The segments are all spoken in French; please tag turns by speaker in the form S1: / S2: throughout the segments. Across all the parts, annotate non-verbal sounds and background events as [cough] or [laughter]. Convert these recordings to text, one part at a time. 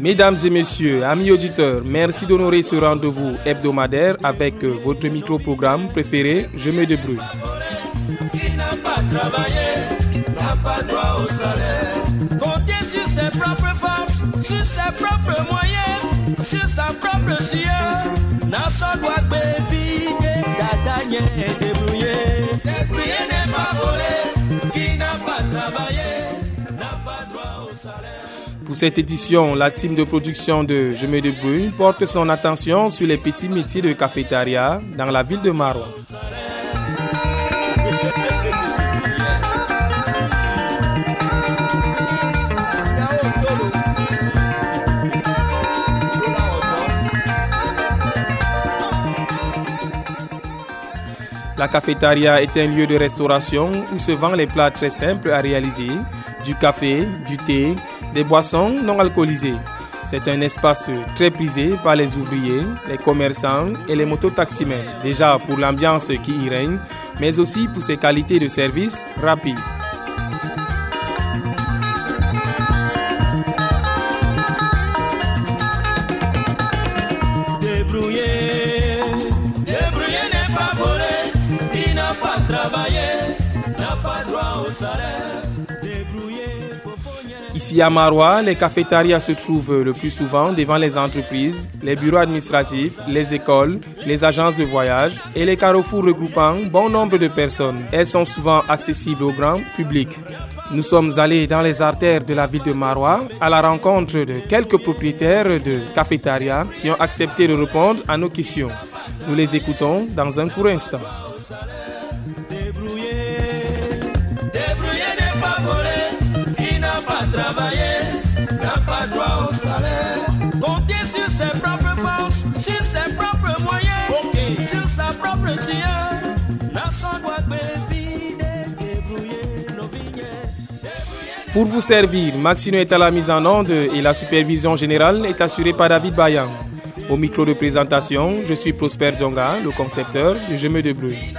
S1: Mesdames et messieurs, amis auditeurs, merci d'honorer ce rendez-vous hebdomadaire avec votre micro-programme préféré, Je me débrouille.
S2: Sur sur sa
S1: cette édition, la team de production de Je me débrouille porte son attention sur les petits métiers de cafétéria dans la ville de Marois. La cafétéria est un lieu de restauration où se vendent les plats très simples à réaliser, du café, du thé, des boissons non alcoolisées. C'est un espace très prisé par les ouvriers, les commerçants et les mototaximens, déjà pour l'ambiance qui y règne, mais aussi pour ses qualités de service rapides. Ici à Marois, les cafétérias se trouvent le plus souvent devant les entreprises, les bureaux administratifs, les écoles, les agences de voyage et les carrefours regroupant bon nombre de personnes. Elles sont souvent accessibles au grand public. Nous sommes allés dans les artères de la ville de Marois à la rencontre de quelques propriétaires de cafétérias qui ont accepté de répondre à nos questions. Nous les écoutons dans un court instant.
S2: N'a pas travaillé n'a pas droit au salaire. Compter sur ses propres forces, sur ses propres moyens, sur sa propre sueur. N'a son doit vivre, débrouiller nos vignes.
S1: Pour vous servir, Maxino est à la mise en onde et la supervision générale est assurée par David Bayan. Au micro de présentation, je suis Prosper Djonga, le concepteur de Je me débrouille.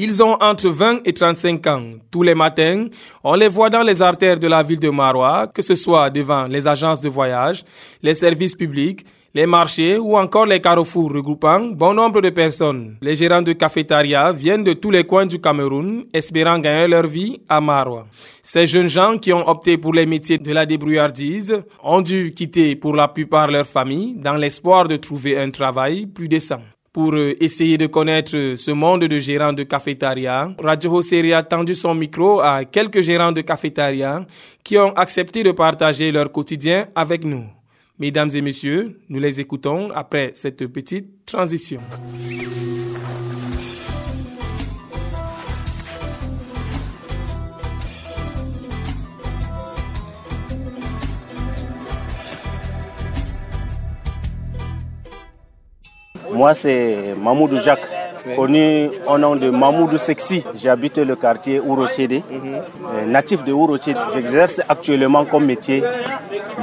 S1: Ils ont entre 20 et 35 ans. Tous les matins, on les voit dans les artères de la ville de Marois, que ce soit devant les agences de voyage, les services publics, les marchés ou encore les carrefours regroupant bon nombre de personnes. Les gérants de cafétéria viennent de tous les coins du Cameroun, espérant gagner leur vie à Marois. Ces jeunes gens qui ont opté pour les métiers de la débrouillardise ont dû quitter pour la plupart leur famille dans l'espoir de trouver un travail plus décent. Pour euh, essayer de connaître ce monde de gérants de cafétéria, Radio Hosseria a tendu son micro à quelques gérants de cafétéria qui ont accepté de partager leur quotidien avec nous. Mesdames et messieurs, nous les écoutons après cette petite transition.
S3: Moi, c'est Mamoudou Jacques, connu au nom de Mamoudou Sexy. J'habite le quartier Ourochede, euh, natif de Ourochede. J'exerce actuellement comme métier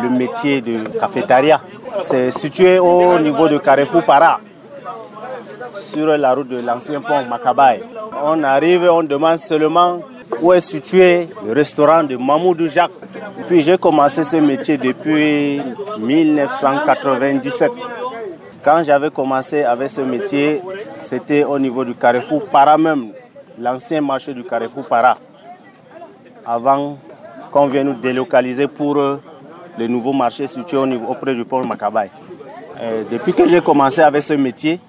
S3: le métier de cafétéria. C'est situé au niveau de Carrefour Para, sur la route de l'ancien pont Makabaye. On arrive, on demande seulement où est situé le restaurant de Mamoudou Jacques. Puis j'ai commencé ce métier depuis 1997. Quand j'avais commencé avec ce métier, c'était au niveau du Carrefour Para même, l'ancien marché du Carrefour Para, avant qu'on vienne nous délocaliser pour euh, le nouveau marché situé au niveau, auprès du pont Makabaye. Euh, depuis que j'ai commencé avec ce métier,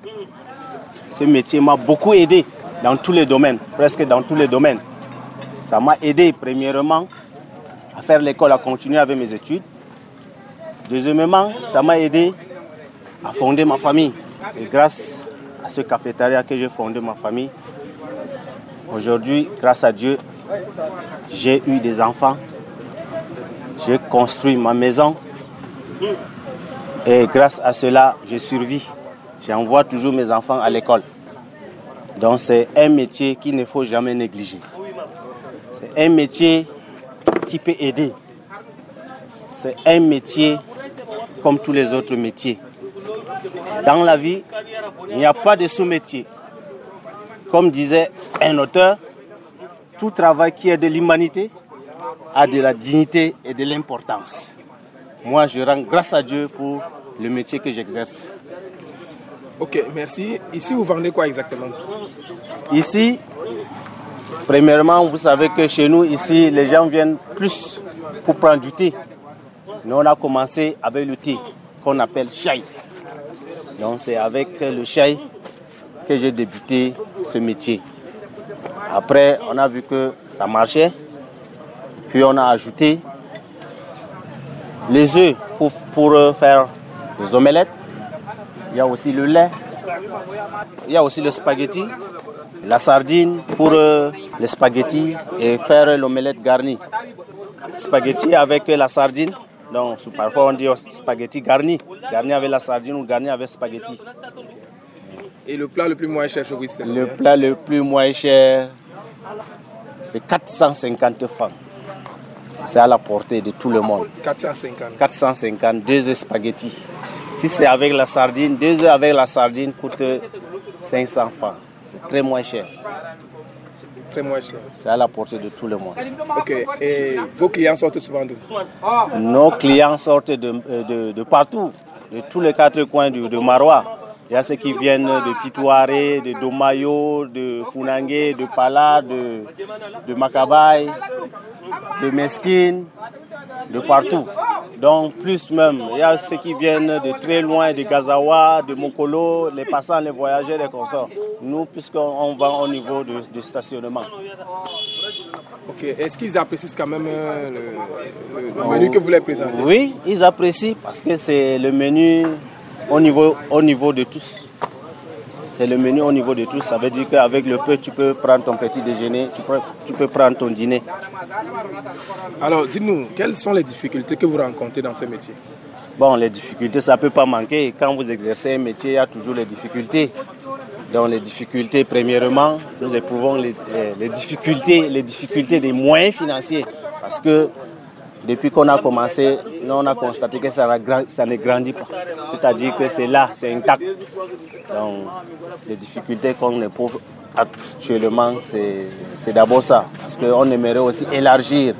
S3: ce métier m'a beaucoup aidé dans tous les domaines, presque dans tous les domaines. Ça m'a aidé premièrement à faire l'école, à continuer avec mes études. Deuxièmement, ça m'a aidé à fonder ma famille. C'est grâce à ce cafétéria que j'ai fondé ma famille. Aujourd'hui, grâce à Dieu, j'ai eu des enfants, j'ai construit ma maison et grâce à cela, je survis. J'envoie toujours mes enfants à l'école. Donc c'est un métier qu'il ne faut jamais négliger. C'est un métier qui peut aider. C'est un métier comme tous les autres métiers. Dans la vie, il n'y a pas de sous-métier. Comme disait un auteur, tout travail qui est de l'humanité a de la dignité et de l'importance. Moi, je rends grâce à Dieu pour le métier que j'exerce.
S1: Ok, merci. Ici, vous vendez quoi exactement?
S3: Ici, premièrement, vous savez que chez nous, ici, les gens viennent plus pour prendre du thé. Nous, on a commencé avec le thé qu'on appelle chai. Donc, c'est avec le chai que j'ai débuté ce métier. Après, on a vu que ça marchait. Puis, on a ajouté les œufs pour, pour faire les omelettes. Il y a aussi le lait. Il y a aussi le spaghetti. La sardine pour euh, les spaghettis et faire l'omelette garnie. Spaghetti avec la sardine. Donc parfois on dit spaghetti garni. Garni avec la sardine ou garni avec spaghetti.
S1: Et le plat le plus moins cher chez vous
S3: Le plat le plus moins cher, c'est 450 francs. C'est à la portée de tout le monde.
S1: 450.
S3: 450, deux spaghettis. Si c'est avec la sardine, deux œufs avec la sardine coûte 500 francs. C'est très moins cher.
S1: Très moins cher.
S3: C'est à la portée de tout le monde.
S1: Ok. Et vos clients sortent souvent d'où?
S3: Nos clients sortent de, de, de, partout, de tous les quatre coins de, de Marois. Il y a ceux qui viennent de Pitouare, de Domayo, de Funangue, de Pala, de, de de Mesquine, de partout. Donc plus même, il y a ceux qui viennent de très loin, de Gazawa, de Mokolo, les passants, les voyageurs, les consorts. Nous, puisqu'on va au niveau de, stationnement.
S1: Ok, est-ce qu'ils apprécient quand même euh, le, menu que vous les présentez?
S3: Oui, ils apprécient parce que c'est le menu au niveau, au niveau de tous. C'est le menu au niveau de tous. Ça veut dire qu'avec le peu, tu peux prendre ton petit déjeuner, tu peux, tu peux prendre ton dîner.
S1: Alors, dites-nous, quelles sont les difficultés que vous rencontrez dans ce métier?
S3: Bon, les difficultés, ça ne peut pas manquer. Quand vous exercez un métier, il y a toujours les difficultés. Donc, les difficultés, premièrement, nous éprouvons les, les difficultés, les difficultés des moyens financiers. Parce que depuis qu'on a commencé, on a constaté que ça, ne grandit pas. C'est-à-dire que c'est là, c'est intact. Donc, les difficultés qu'on éprouve actuellement, c'est d'abord ça. Parce qu'on aimerait aussi élargir,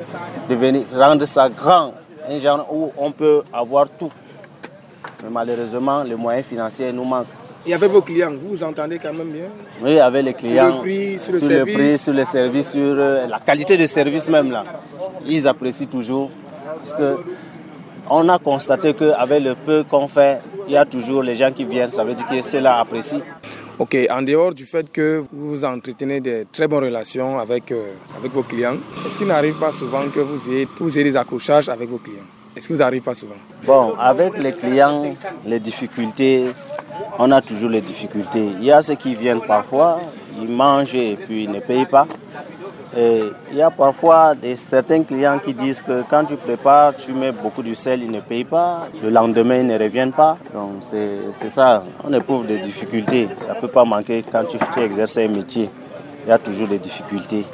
S3: devenir, rendre ça grand, un genre où on peut avoir tout. Mais malheureusement, les moyens financiers nous manquent.
S1: Et avec vos clients, vous vous entendez quand même bien
S3: Oui, avec les clients.
S1: Sur le prix, sur le
S3: sur
S1: service
S3: le prix, sur le service, sur euh, la qualité de service même là. Ils apprécient toujours. Parce que on a constaté qu'avec le peu qu'on fait, il y a toujours les gens qui viennent. Ça veut dire que cela apprécie.
S1: Ok, en dehors du fait que vous entretenez des très bonnes relations avec, euh, avec vos clients, est-ce qu'il n'arrive pas souvent que vous ayez, que vous ayez des accrochages avec vos clients? Est-ce que vous n'arrive pas souvent?
S3: Bon, avec les clients, les difficultés, on a toujours les difficultés. Il y a ceux qui viennent parfois, ils mangent et puis ils ne payent pas. Et il y a parfois des, certains clients qui disent que quand tu prépares, tu mets beaucoup de sel, ils ne payent pas. Le lendemain, ils ne reviennent pas. Donc c'est ça, on éprouve des difficultés. Ça ne peut pas manquer quand tu, tu, exerces un métier. Il y a toujours des difficultés.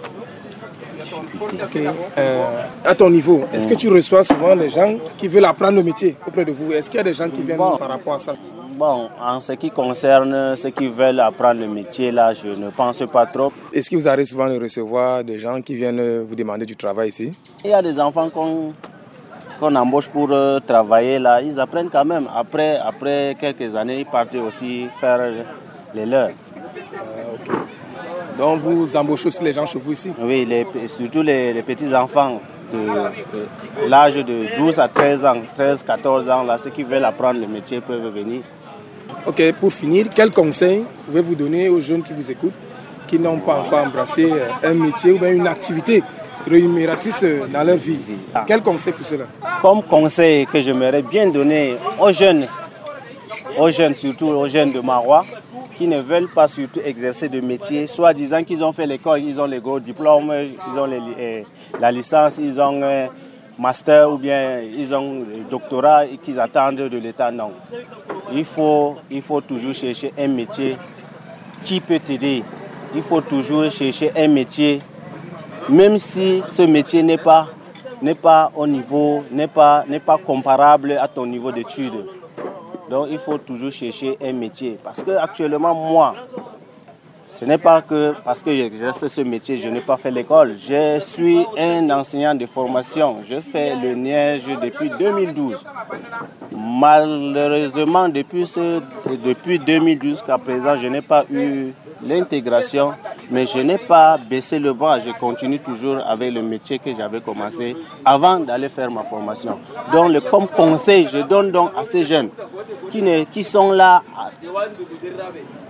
S1: Euh, à ton niveau, est-ce que tu reçois souvent des gens qui veulent apprendre le métier auprès de vous? Est-ce qu'il y a des gens qui viennent par rapport à ça?
S3: Bon, en ce qui concerne ceux qui veulent apprendre le métier, là, je ne pense pas trop.
S1: Est-ce que vous arrivez souvent de recevoir des gens qui viennent vous demander du travail ici?
S3: Il y a des enfants qu'on embauche pour euh, travailler là. Ils apprennent quand même. Après, après quelques années, ils partent aussi faire les leurs.
S1: Ah, Donc vous embauchez aussi les gens chez vous ici?
S3: Oui, les, surtout les, les petits-enfants de, l'âge de 12 à 13 ans, 13, 14 ans, là, ceux qui veulent apprendre le métier peuvent venir.
S1: Ok, pour finir, quel conseil pouvez-vous donner aux jeunes qui vous écoutent, qui n'ont pas encore embrassé euh, un métier ou bien une activité rémunératrice euh, dans leur vie? Ah. Quel conseil pour cela?
S3: Comme conseil que j'aimerais bien donner aux jeunes, aux jeunes surtout aux jeunes de Marois, qui ne veulent pas surtout exercer de métier, soit disant qu'ils ont fait l'école, ils ont les gros diplômes, ils ont eh, la licence, ils ont master ou bien ils ont doctorat et qu'ils attendent de l'État. Non. Il faut, il faut toujours chercher un métier qui peut t'aider. Il faut toujours chercher un métier, même si ce métier n'est pas, n'est pas au niveau, n'est pas, n'est pas comparable à ton niveau d'études. Donc il faut toujours chercher un métier. Parce que actuellement, moi, ce n'est pas que parce que j'exerce ce métier, je n'ai pas fait l'école. Je suis un enseignant de formation. Je fais le neige depuis 2012. Malheureusement, depuis, depuis 2012 jusqu'à présent, je n'ai pas eu l'intégration, mais je n'ai pas baissé le bras. Je continue toujours avec le métier que j'avais commencé avant d'aller faire ma formation. Donc, le, comme conseil, je donne donc à ces jeunes qui, ne, qui sont là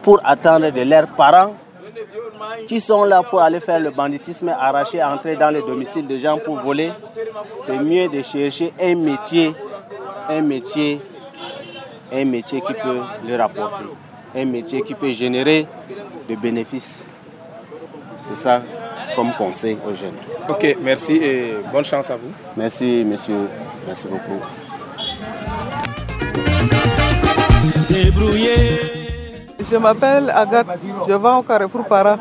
S3: pour attendre de leurs parents, qui sont là pour aller faire le banditisme, arracher, entrer dans les domiciles des gens pour voler. C'est mieux de chercher un métier, un métier, un métier qui peut le rapporter, un métier qui peut générer des bénéfices. C'est ça comme conseil aux jeunes.
S1: Ok, merci et bonne chance à vous.
S3: Merci, monsieur. Merci beaucoup.
S4: Je m'appelle Agathe, je vends au Carrefour Para.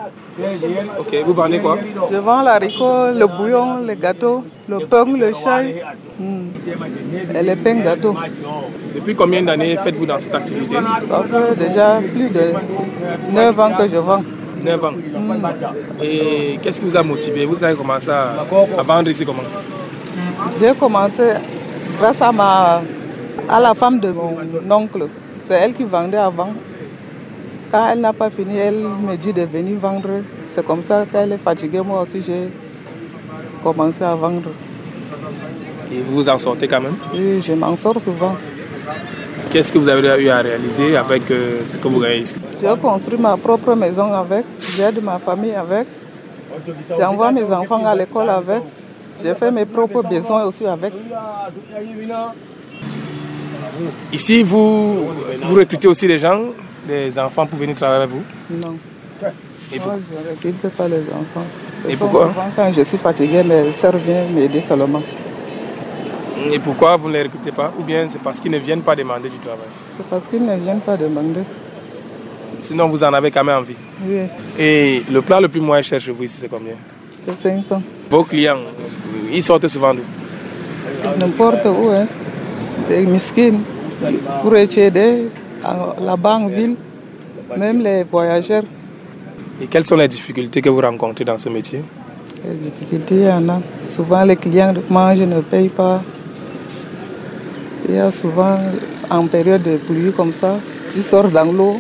S1: Ok, vous vendez quoi?
S4: Je vends l'haricot, le bouillon, les gâteaux, le pain, le chai hmm. et les pains gâteaux.
S1: Depuis combien d'années faites-vous dans cette activité?
S4: Ça fait déjà plus de 9 ans que je vends.
S1: 9 ans. Et qu'est-ce qui vous a motivé? Vous avez commencé à, vendre ici comment?
S4: J'ai commencé grâce à, ma, à la femme de mon oncle. C'est elle qui vendait avant. Quand elle n'a pas fini, elle me dit de venir vendre. C'est comme ça qu'elle est fatiguée. Moi aussi, j'ai commencé à vendre.
S1: Et vous vous en sortez quand même?
S4: Oui, je m'en sors souvent.
S1: Qu'est-ce que vous avez eu à réaliser avec euh, ce que vous gagnez ici?
S4: J'ai construit ma propre maison avec, j'aide ma famille avec, j'envoie mes enfants à l'école avec, j'ai fait mes propres besoins aussi avec.
S1: Ici, vous, vous recrutez aussi des gens, des enfants pour venir travailler avec vous
S4: Non. Et Moi, je ne recrute pas les enfants.
S1: Et pourquoi
S4: Quand je suis fatiguée, mes soeurs viennent m'aider seulement.
S1: Et pourquoi vous ne les recrutez pas Ou bien c'est parce qu'ils ne viennent pas demander du travail
S4: C'est parce qu'ils ne viennent pas demander.
S1: Sinon, vous en avez quand même envie
S4: Oui.
S1: Et le plat le plus moins cher chez vous ici, c'est combien
S4: C'est 500.
S1: Vos clients, ils sortent souvent d'où
S4: N'importe où, hein. Des miskines, pour aider là-bas en ville, même les voyageurs.
S1: Et quelles sont les difficultés que vous rencontrez dans ce métier?
S4: Les difficultés, il y en a. Souvent, les clients mangent, ne payent pas. Il y a souvent, en période de pluie comme ça, tu sors dans l'eau,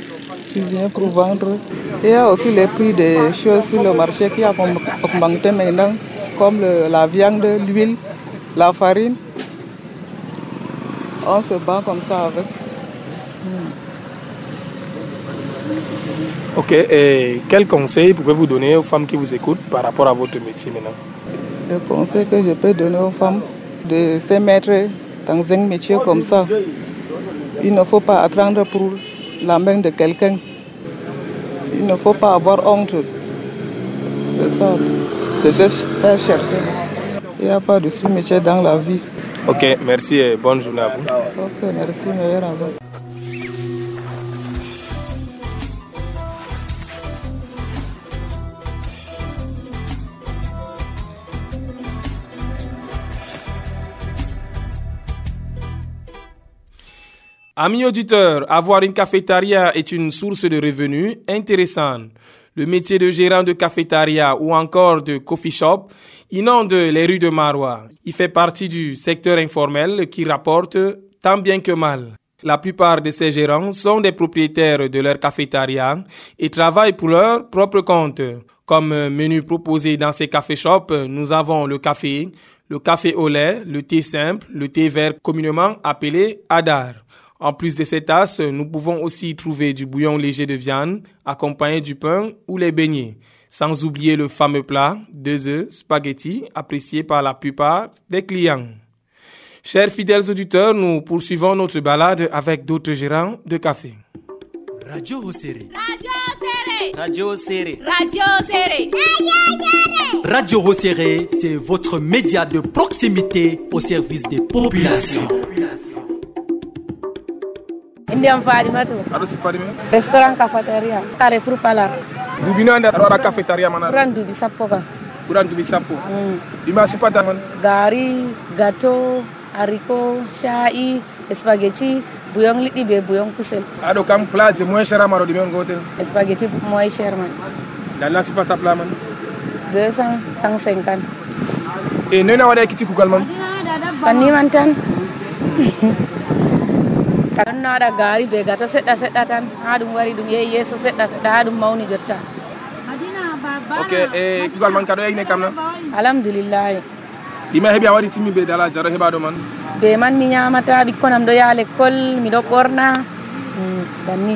S4: tu viens pour vendre. Il y a aussi les prix des choses sur le marché qui ont augmenté maintenant, comme la viande, l'huile, la farine. On se bat comme ça avec.
S1: Ok, et quel conseil pouvez-vous donner aux femmes qui vous écoutent par rapport à votre métier maintenant?
S4: Le conseil que je peux donner aux femmes, de se mettre dans un métier comme ça. Il ne faut pas attendre pour la main de quelqu'un. Il ne faut pas avoir honte de ça, de se faire chercher. Il n'y a pas de sous-métier dans la vie.
S1: Ok, merci et bonne journée à vous.
S4: Ok, merci, meilleur à vous.
S1: Amis auditeurs, avoir une cafétéria est une source de revenus intéressante. Le métier de gérant de cafétéria ou encore de coffee shop inonde les rues de Marois. Il fait partie du secteur informel qui rapporte tant bien que mal. La plupart de ces gérants sont des propriétaires de leur cafétéria et travaillent pour leur propre compte. Comme menu proposé dans ces café shops, nous avons le café, le café au lait, le thé simple, le thé vert communément appelé Adar. En plus de ces tasses, nous pouvons aussi trouver du bouillon léger de viande, accompagné du pain ou les beignets, sans oublier le fameux plat, deux œufs, spaghetti, apprécié par la plupart des clients. Chers fidèles auditeurs, nous poursuivons notre balade avec d'autres gérants de café.
S5: Radio Hosere.
S6: Radio Hosere.
S7: Radio Hosere.
S5: Radio Hosere, c'est votre média de proximité au service des populations.
S8: Indian Fadimatu.
S1: aɗo sippadi men
S8: Restaurant cafeteria. Carrefour Palar.
S1: dubino ande aɗa waɗa cafétaria mana
S8: Kuran dubi sappo kan.
S1: ɓuran duuɓi sappo ɗima sippata man
S8: Gari, gâteau, haricot, sha'i, spaghetti, bouillon liɗɗi be bouillon kusel.
S1: aɗo kam plat je moins cher amaɗo ɗume on gotel
S8: Spaghetti moins cher man.
S1: dalla sippata plat man
S8: 200, 150.
S1: e noyna waɗa ekkiti kugal man
S8: Panni man tan. on naɗa gaari be gata seɗɗa seɗɗa tan ha ɗum wari ɗum yehi yeeso seɗɗa seɗɗa ha ɗum mawni jotta.
S1: Ok e kugal man kaɗo egne kam na?
S8: Alhamdoulillahi
S1: ɗima heeɓi a waɗi timmi be dala jaro heɓaɗo man?
S8: Be man mi ñamata ɓikkon am ɗo yaha l'école miɗo ɓorna. Mm, banni.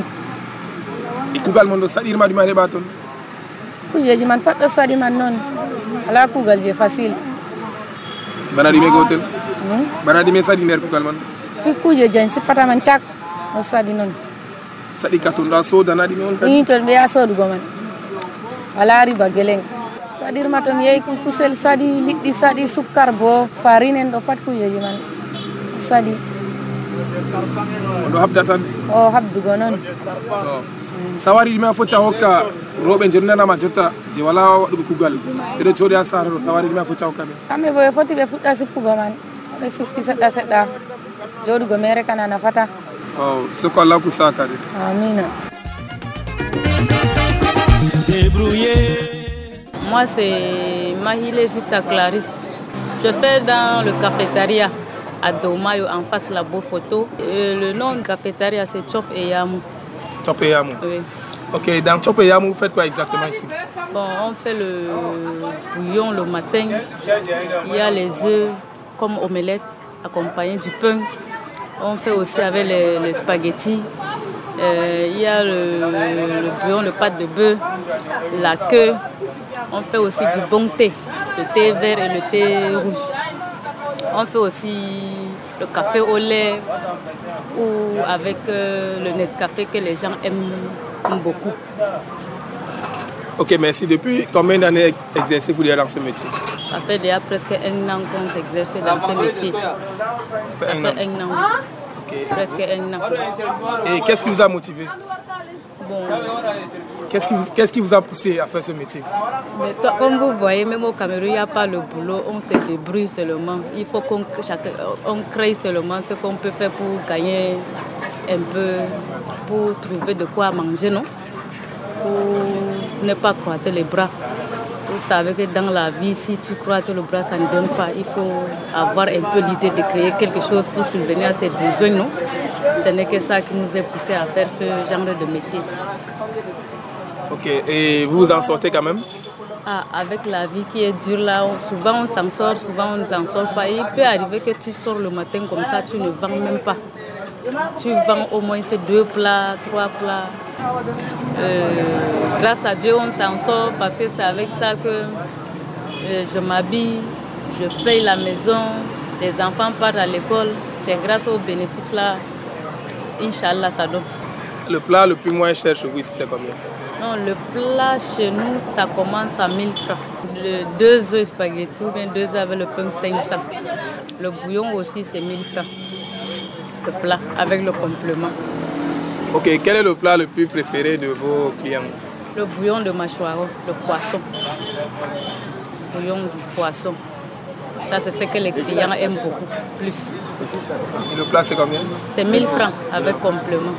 S1: E kugal mon ɗo saɗirma ɗuma heɓa toon
S8: kujeji man pat ɗo saɗi man noon ala kugal je facile
S1: bana ɗume gotel?
S8: Hmm?
S1: Bana ɗume saɗi nder kugal man?
S8: Fi kujeji am sippata man. Cak. Ɗo saɗi noon
S1: saɗi ka toon ɗo a sodana ɗume on kadi
S8: i to ɓe yaha sodugo man. Wala riba geleng. Saɗirma to mi yehi kusel saɗi liɗɗi saɗi sukkar bo. Farine en ɗo pat kujeji man. Saɗi
S1: on ɗo habda tan
S8: o habdugo noon
S1: sawari ɗume a foti a hokka rewɓe jonnanama jotta je wala waɗugo kugal. Ɓeɗo jooɗi ha sara ɗo sawari ɗume a foti a hokka ɓe
S8: kamɓe bo ɓe foti ɓe fuɗɗa sippugo man ɓe suppi seɗɗa seɗɗa kana nafata
S1: o soko allah
S8: amina
S9: Moi, c'est Mahile Sita Clarisse. Je fais dans le cafétéria à Domayo, en face la beau photo. Et le nom de cafétéria, c'est Chop et Yamou.
S1: Top et Yamou.
S9: Oui.
S1: Ok, dans Top et Yamou, vous faites quoi exactement ici?
S9: Bon, on fait le bouillon le matin. Il y a les œufs comme omelette accompagné du pain. On fait aussi avec les, spaghettis. Euh, il y a le, le le pâte de bœuf, la queue. On fait aussi du bon thé, le thé vert et le thé rouge. On fait aussi le café au lait ou avec euh, le Nescafé que les gens aiment beaucoup.
S1: Ok, merci. Depuis combien d'années exercez-vous dans ce métier?
S9: Ça fait déjà presque un an qu'on s'exerce dans ce métier.
S1: Ça
S9: fait un an. Presque un an.
S1: Et qu'est-ce qui vous a motivé
S9: Bon,
S1: Qu'est-ce qui, vous- qu'est-ce qui vous a poussé à faire ce métier
S9: mais toi, comme vous voyez, même au Cameroun, il n'y a pas le boulot. On se débrouille seulement. Il faut qu'on on crée seulement ce qu'on peut faire pour gagner un peu, pour trouver de quoi manger, non? Pour ne pas croiser les bras. Vous savez que dans la vie, si tu croises le bras, ça ne donne pas. Il faut avoir un peu l'idée de créer quelque chose pour subvenir à tes besoins, non? Ce n'est que ça qui nous est poussé à faire ce genre de métier.
S1: Ok, et vous vous en sortez quand même?
S9: Ah, avec la vie qui est dure là, souvent on s'en sort, souvent on ne s'en sort pas. Il peut arriver que tu sors le matin comme ça, tu ne vends même pas. Tu vends au moins ces deux plats, trois plats. Euh, grâce à Dieu, on s'en sort parce que c'est avec ça que euh, je m'habille, je paye la maison, les enfants partent à l'école. C'est grâce aux bénéfices là, Inch'Allah, ça donne.
S1: Le plat le plus moins cher chez vous ici, c'est combien?
S9: Non, le plat chez nous, ça commence à 1000 francs. Le deux œufs spaghetti ou bien deux œufs avec le pain 500. Le bouillon aussi, c'est 1000 francs. Le plat avec le complément.
S1: Ok, quel est le plat le plus préféré de vos clients
S9: Le bouillon de mâchoire, le poisson. Bouillon du poisson. Ça, c'est ce que les clients aiment beaucoup plus.
S1: Et le plat, c'est combien
S9: C'est 1000 francs avec complément.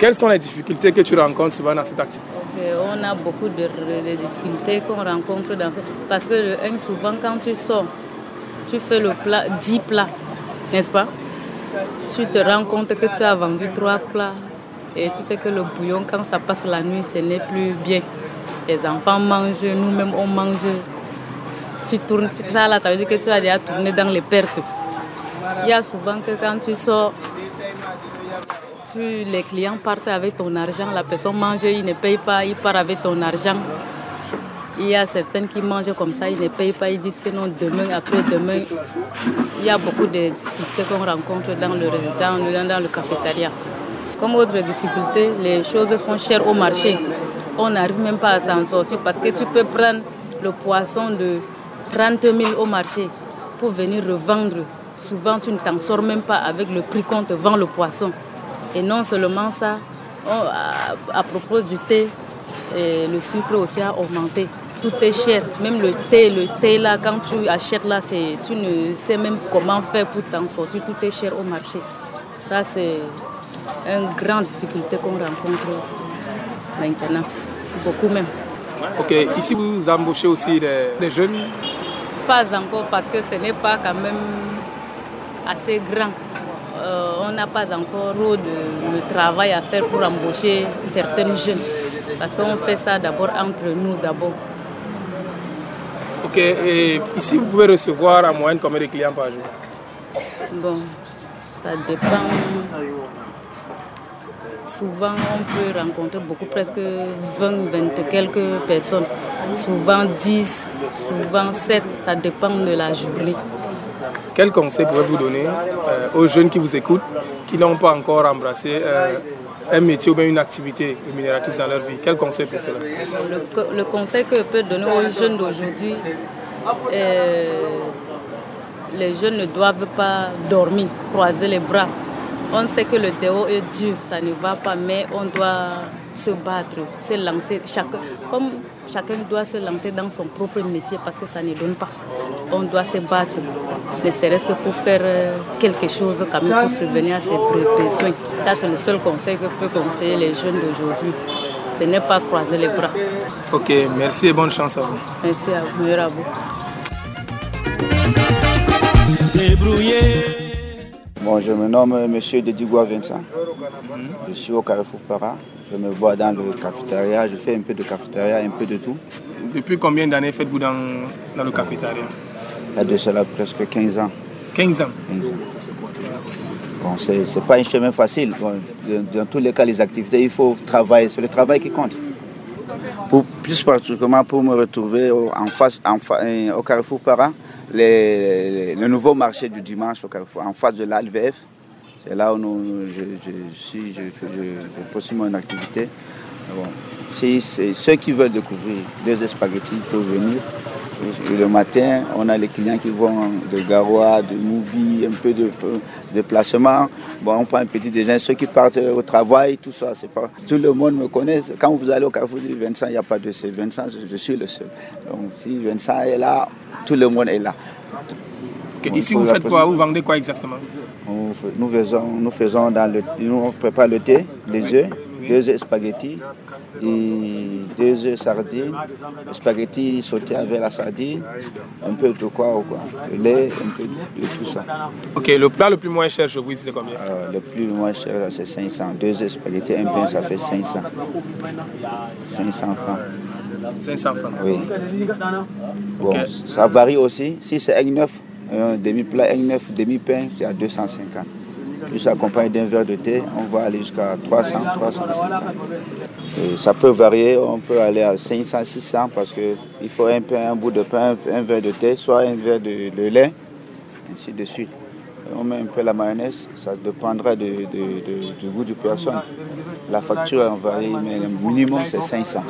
S1: Quelles sont les difficultés que tu rencontres souvent dans cette activité
S9: on a beaucoup de, de difficultés qu'on rencontre dans ce... Parce que souvent, quand tu sors, tu fais le plat, 10 plats, n'est-ce pas? Tu te rends compte que tu as vendu 3 plats. Et tu sais que le bouillon, quand ça passe la nuit, ce n'est plus bien. Les enfants mangent, nous-mêmes, on mange. Tu tournes, ça là, ça veut dire que tu as déjà tourné dans les pertes. Il y a souvent que quand tu sors, tu- les clients partent avec ton argent, la personne mange, il ne paye pas, il part avec ton argent. Il y a certaines qui mangent comme ça, ils ne payent pas, ils disent que non, demain, après-demain. Il y a beaucoup de difficultés qu'on rencontre dans le, dans dans le cafétéria. Comme autre difficulté, les choses sont chères au marché. On n'arrive même pas à s'en sortir parce que tu peux prendre le poisson de 30 000 au marché pour venir revendre. Souvent, tu ne t'en sors même pas avec le prix qu'on te vend le poisson. Et non seulement ça, à, propos du thé, le sucre aussi a augmenté. Tout est cher, même le thé, le thé là, quand tu achètes là, tu ne sais même comment faire pour t'en sortir, tout est cher au marché. Ça, c'est une grande difficulté qu'on rencontre maintenant, beaucoup même.
S1: Ok, ici vous embauchez aussi des, jeunes?
S9: Pas encore parce que ce n'est pas quand même assez grand. Euh, on n'a pas encore de, le travail à faire pour embaucher certains jeunes. Parce qu'on fait ça d'abord entre nous d'abord.
S1: Ok, et ici vous pouvez recevoir en moyenne combien de clients par jour?
S9: Bon, ça dépend souvent on peut rencontrer beaucoup, presque 20, 20 quelques personnes. Souvent 10, souvent 7, ça dépend de la journée.
S1: Quel conseil pouvez-vous donner euh, aux jeunes qui vous écoutent, qui n'ont pas encore embrassé euh, un métier ou bien une activité rémunératrice dans leur vie Quel conseil pour cela?
S9: Le, conseil que je peux donner aux jeunes d'aujourd'hui, euh, les jeunes ne doivent pas dormir, croiser les bras on sait que le déo est dur, ça ne va pas, mais on doit se battre, se lancer. Comme chacun doit se lancer dans son propre métier parce que ça ne donne pas. On doit se battre, ne serait-ce que pour faire euh, quelque chose quand même pour subvenir à ses besoins. Ça, c'est le seul conseil que je peux conseiller les jeunes d'aujourd'hui. De ne pas croiser les bras.
S1: Ok, merci et bonne chance à vous.
S9: Merci à vous, meilleur à vous.
S7: Bon, je me nomme M. Dedigua Vincent. Je suis au Carrefour Para. Je me vois dans le cafétéria. Je fais un peu de cafétéria, un peu de tout.
S1: Depuis combien d'années faites-vous dans, dans, le cafétéria?
S7: Il y a de cela presque 15 ans.
S1: 15 ans
S7: 15 ans. Bon, c'est pas un chemin facile. dans, tous les cas, les activités, il faut travailler. C'est le travail qui compte. Pour, plus particulièrement pour me retrouver en face, en, au Carrefour Para, le nouveau marché du dimanche au Carrefour, en face de l'ALVF. C'est là où je, suis, je, poursuis mon activité. Bon, c'est ceux qui veulent découvrir des spaghettis peuvent venir. Le matin, on a les clients qui vont de Garoua, de Moubi, un peu de, de placement. Bon, on prend un petit déjeuner. Ceux qui partent au travail, tout ça, c'est pas. Tout le monde me connaît. Quand vous allez au Carrefour du Vincent, il n'y a pas de ces Vincent, je, suis le seul. Donc si Vincent est là, tout le monde est là.
S1: ici, vous faites quoi? Vous vendez quoi exactement?
S7: Nous faisons, nous faisons dans le, nous prépare le thé, les œufs, deux œufs spaghettis et deux œufs sardines, spaghettis sautés avec la sardine, un peu de quoi ou quoi, le lait, un peu de, tout ça.
S1: Ok, le plat le plus moins cher chez vous, c'est combien?
S7: Euh, Le plus moins cher, c'est 500. Deux œufs spaghettis, un pain, ça fait 500. 500 francs.
S1: 500 francs
S7: Oui. Bon, ça varie aussi. Si c'est egg neuf, un demi-plat, un neuf, demi-pain, c'est à 250. Plus accompagné d'un verre de thé, on va aller jusqu'à 300, 350. ça peut varier, on peut aller à 500, 600 parce qu'il faut un pain, un bout de pain, un verre de thé, soit un verre de lait, ainsi de suite on met un peu la mayonnaise, ça dépendra du goût du personne. La facture varie, mais le minimum c'est 500.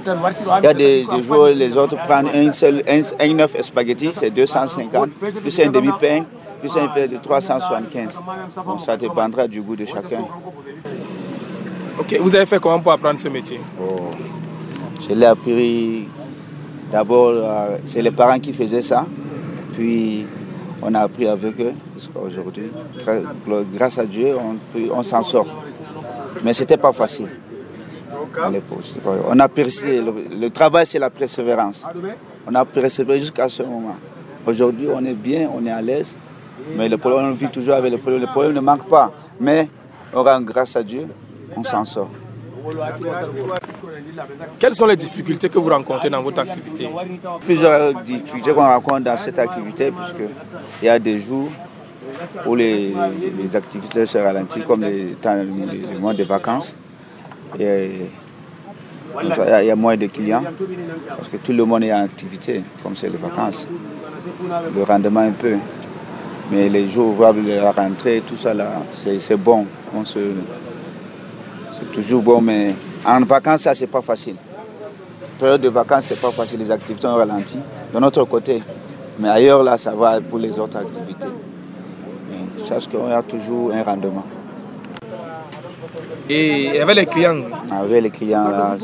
S7: Il y a des, jours, les autres prennent un seul, un, neuf spaghetti, c'est 250, plus un demi-pain, plus un fait de 375. ça dépendra du goût de chacun.
S1: Ok, vous avez fait comment pour apprendre ce métier?
S7: Oh, Je l'ai appris d'abord, euh, c'est les parents qui faisaient ça. Puis on a appris avec eux, aujourd'hui, grâce à Dieu, on, s'en sort. Mais ce n'était pas facile à l'époque. On a persisté. Le, travail, c'est la persévérance. On a persévéré jusqu'à ce moment. Aujourd'hui, on est bien, on est à l'aise. Mais le problème, on vit toujours avec le problème. Le problème ne manque pas. Mais on grâce à Dieu, on s'en sort.
S1: Quelles sont les difficultés que vous rencontrez dans votre activité
S7: Plusieurs difficultés qu'on rencontre dans cette activité, puisqu'il y a des jours où les, activités se ralentissent, comme les, mois de vacances. Et, il y a moins de clients, parce que tout le monde est en activité, comme c'est les vacances. Le rendement un peu. Mais les jours ouvrables, la rentrée, tout ça là, c'est bon. On se, C'est toujours bon, mais en vacances, ça, c'est pas facile. Période de vacances, c'est pas facile, les activités ont ralenti. De notre côté, mais ailleurs, là, ça va pour les autres activités. Mais je pense y a toujours un rendement.
S1: Et avec les clients?
S7: Avec les clients, là,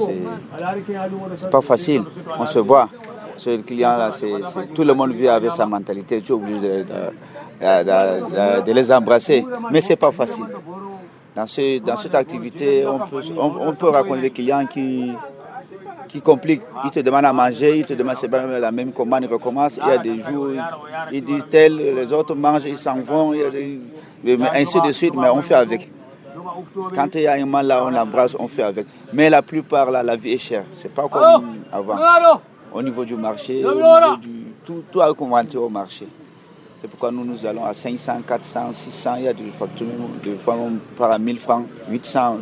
S7: c'est pas facile. On se voit. Sur les clients, là, c'est tout le monde vit avec sa mentalité. Tu es obligé de, de, les embrasser. Mais c'est pas facile. Dans, ce, dans cette activité, on peut, on, peut raconter des clients qui, qui compliquent. Ils te demandent à manger, ils te demandent c'est pas la même commande, ils recommencent. Il y a des jours, ils disent tel, les autres mangent, ils s'en vont, ainsi de suite, mais on fait avec. Quand il y a un mal là, on l'embrasse, on fait avec. Mais la plupart, là, la vie est chère. C'est pas comme avant. Au niveau du marché, au niveau du, tout, tout a augmenté au marché. C'est pourquoi nous, nous allons à 500, 400, 600. Il y a des factures, des fois on part à 1000 francs, 800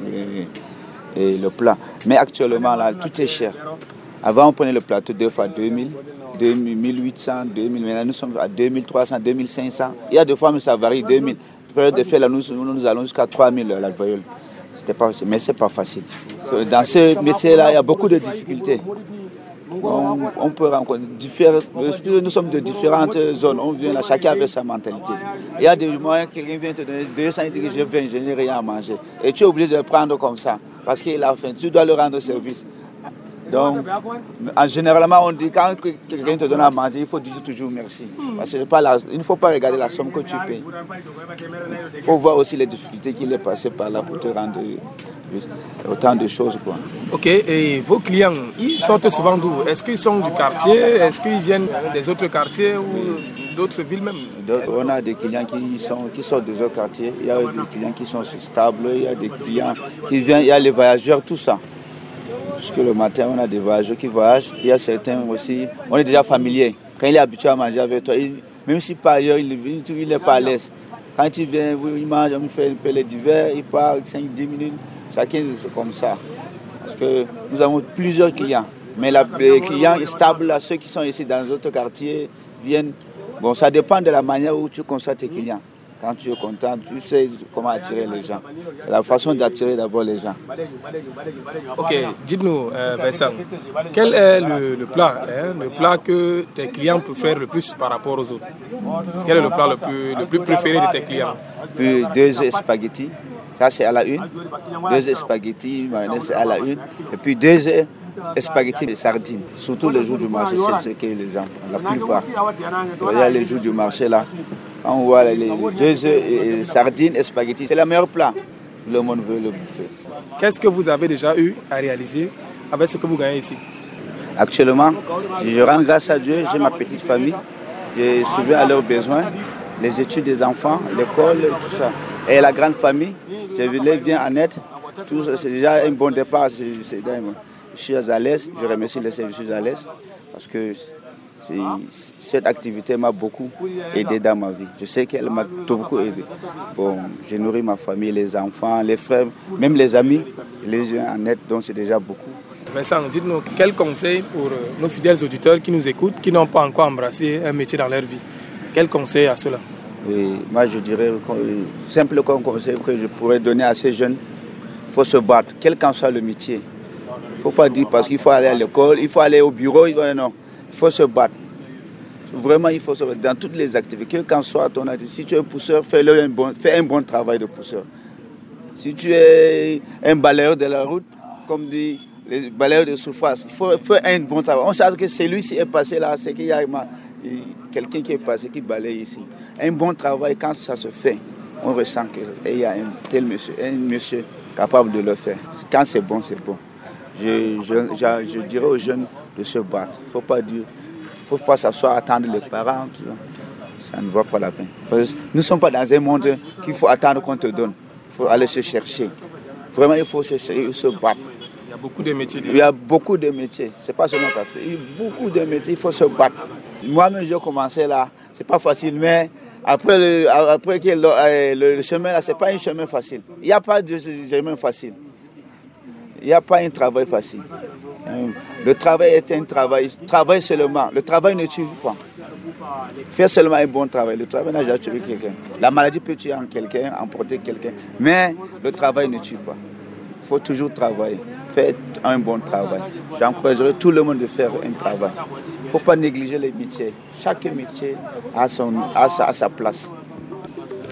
S7: et, le plat. Mais actuellement, là, tout est cher. Avant, on prenait le plateau deux fois 2000, 1800, 2000. Maintenant, nous sommes à 2300, 2500. Il y a des fois, mais ça varie, 2000 période de fait, là, nous, nous allons jusqu'à 3000 la viole. Pas, mais ce n'est pas facile. Dans ce métier-là, il y a beaucoup de difficultés. On, peut rencontrer nous sommes de différentes zones, on vient là, chacun avec sa mentalité. Il y a des moyens, quelqu'un vient te donner 200 et je viens, je n'ai rien à manger. Et tu es obligé de le prendre comme ça, parce qu'il a faim, tu dois le rendre service. Donc, en généralement, on dit quand quelqu'un te donne à manger, il faut dire toujours merci. Parce que pas il ne faut pas regarder la somme que tu payes. Il faut voir aussi les difficultés qu'il est passé par là pour te rendre autant de choses. Quoi.
S1: Ok, et vos clients, ils sortent souvent d'où? Est-ce qu'ils sont du quartier? Est-ce qu'ils viennent des autres quartiers ou d'autres villes même?
S7: On a des clients qui, sont, qui sortent des autres quartiers, il y a des clients qui sont stables, il y a des clients qui viennent, il y a les voyageurs, tout ça. Parce que le matin, on a des voyageurs qui voyagent. Il y a certains aussi, on est déjà familier. Quand il est habitué à manger avec toi, même si par ailleurs il n'est pas à l'aise. Quand il vient, il mange, on fait un peu les divers, il part 5-10 minutes. Chacun, c'est comme ça. Parce que nous avons plusieurs clients. Mais les clients stables, ceux qui sont ici dans d'autres quartiers, viennent. Bon, ça dépend de la manière où tu constates tes clients. Quand tu es content, tu sais comment attirer les gens. C'est la façon d'attirer d'abord les gens.
S1: Ok, dites-nous, euh, Vincent, quel est le, plat, hein, le plat que tes clients préfèrent le plus par rapport aux autres? Quel est le plat le plus, le plus préféré de tes clients?
S7: Puis deux spaghettis, ça c'est à la une. Deux spaghettis, mayonnaise à la une. Et puis deux spaghettis de sardines, surtout le jour du marché, c'est ce que les gens, la plupart. Il y a les jours du marché là, on voit les, deux œufs sardines et spaghettis. C'est le meilleur plat. Le monde veut le bouffer.
S1: Qu'est-ce que vous avez déjà eu à réaliser avec ce que vous gagnez ici?
S7: Actuellement, je rends grâce à Dieu, j'ai ma petite famille. J'ai suivi à leurs besoins, les études des enfants, l'école, tout ça. Et la grande famille, je les viens en aide. C'est déjà un bon départ. je suis à l'aise, je remercie les services à l'aise parce que cette activité m'a beaucoup aidé dans ma vie. Je sais qu'elle m'a beaucoup aidé. Bon, j'ai nourri ma famille, les enfants, les frères, même les amis, les gens en aide, donc c'est déjà beaucoup.
S1: Vincent, dites-nous quel conseil pour euh, nos fidèles auditeurs qui nous écoutent, qui n'ont pas encore embrassé un métier dans leur vie? Quel conseil à cela
S7: Moi, je dirais, simple conseil que je pourrais donner à ces jeunes, il faut se battre, quel qu'en soit le métier. Il ne faut pas dire parce qu'il faut aller à l'école, il faut aller au bureau, non. Il faut se battre. Vraiment, il faut se battre dans toutes les activités. Quel qu'en soit ton activité, si tu es pousseur, fais, un bon, fais un bon travail de pousseur. Si tu es un balayeur de la route, comme dit les balayeurs de surface, il faut faire un bon travail. On sait que celui-ci est passé là, c'est qu'il y a quelqu'un qui est passé, qui balaye ici. Un bon travail, quand ça se fait, on ressent qu'il y a un tel monsieur, un monsieur capable de le faire. Quand c'est bon, c'est bon. Je dirais aux jeunes, de se battre. Il ne faut pas dire, faut pas s'asseoir, attendre les parents. Ça ne vaut pas la peine. nous ne sommes pas dans un monde qu'il faut attendre qu'on te donne. Il faut aller se chercher. Vraiment, il faut se, se battre.
S1: Il y a beaucoup de métiers.
S7: Il y a beaucoup de métiers. Ce n'est pas seulement ça. Il y a beaucoup de métiers, il faut se battre. Moi-même, j'ai commencé là. Ce n'est pas facile, mais après, le, après que le, euh, le chemin là, ce n'est pas un chemin facile. Il n'y a pas de chemin facile. Il n'y a pas un travail facile. Le travail est un travail. Travail seulement. Le travail ne tue pas. Faire seulement un bon travail. Le travail n'a jamais tué quelqu'un. La maladie peut tuer en quelqu'un, emporter quelqu'un. Mais le travail ne tue pas. Il faut toujours travailler. Faites un bon travail. J'encouragerai tout le monde de faire un travail. Il ne faut pas négliger les métiers. Chaque métier a, son, a sa place.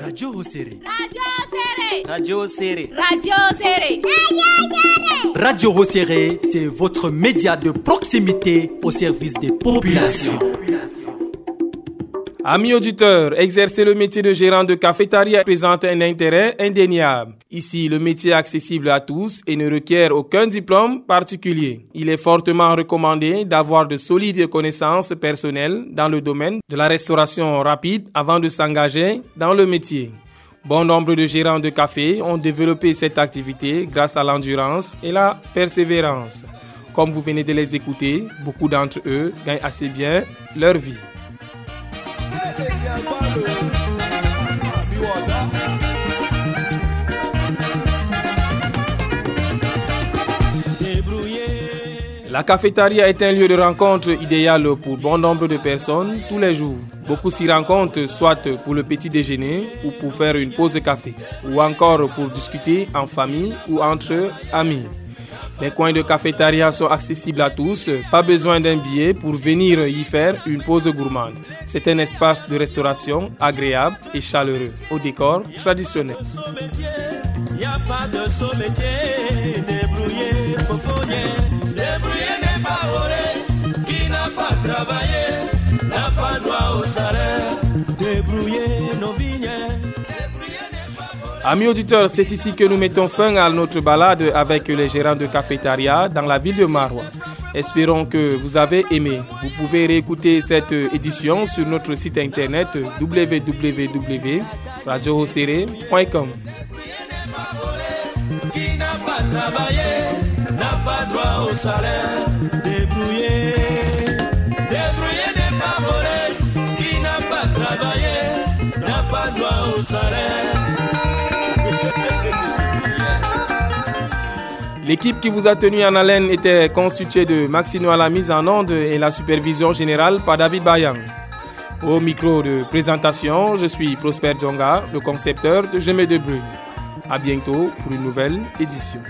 S5: Radio Hosere.
S6: Radio Serré. Radio Serré.
S5: Radio Hosere, c'est votre média de proximité au service des populations.
S1: Amis auditeurs, exercer le métier de gérant de cafétéria présente un intérêt indéniable. Ici, le métier est accessible à tous et ne requiert aucun diplôme particulier. Il est fortement recommandé d'avoir de solides connaissances personnelles dans le domaine de la restauration rapide avant de s'engager dans le métier. Bon nombre de gérants de café ont développé cette activité grâce à l'endurance et la persévérance. Comme vous venez de les écouter, beaucoup d'entre eux gagnent assez bien leur vie. La cafétéria est un lieu de rencontre idéal pour bon nombre de personnes tous les jours. Beaucoup s'y rencontrent soit pour le petit déjeuner ou pour faire une pause café, ou encore pour discuter en famille ou entre amis. Les coins de cafétéria sont accessibles à tous, pas besoin d'un billet pour venir y faire une pause gourmande. C'est un espace de restauration agréable et chaleureux, au décor traditionnel.
S2: Qui n'a pas travaillé, n'a pas droit au salaire. Nos vignes.
S1: Amis auditeurs, c'est ici que nous mettons fin à notre balade avec les gérants de cafétéria dans la ville de Marois. Espérons que vous avez aimé. Vous pouvez réécouter cette édition sur notre site internet www.radiohosere.com.
S2: N'a pas droit au salaire. N'est pas. Qui n'a pas travaillé, n'a pas droit au salaire. [laughs]
S1: L'équipe qui vous a tenu en haleine était constituée de Maxino à la mise en onde et la supervision générale par David Bayan. Au micro de présentation, je suis Prosper Djonga, le concepteur de Gemé de Bruy. À bientôt pour une nouvelle édition.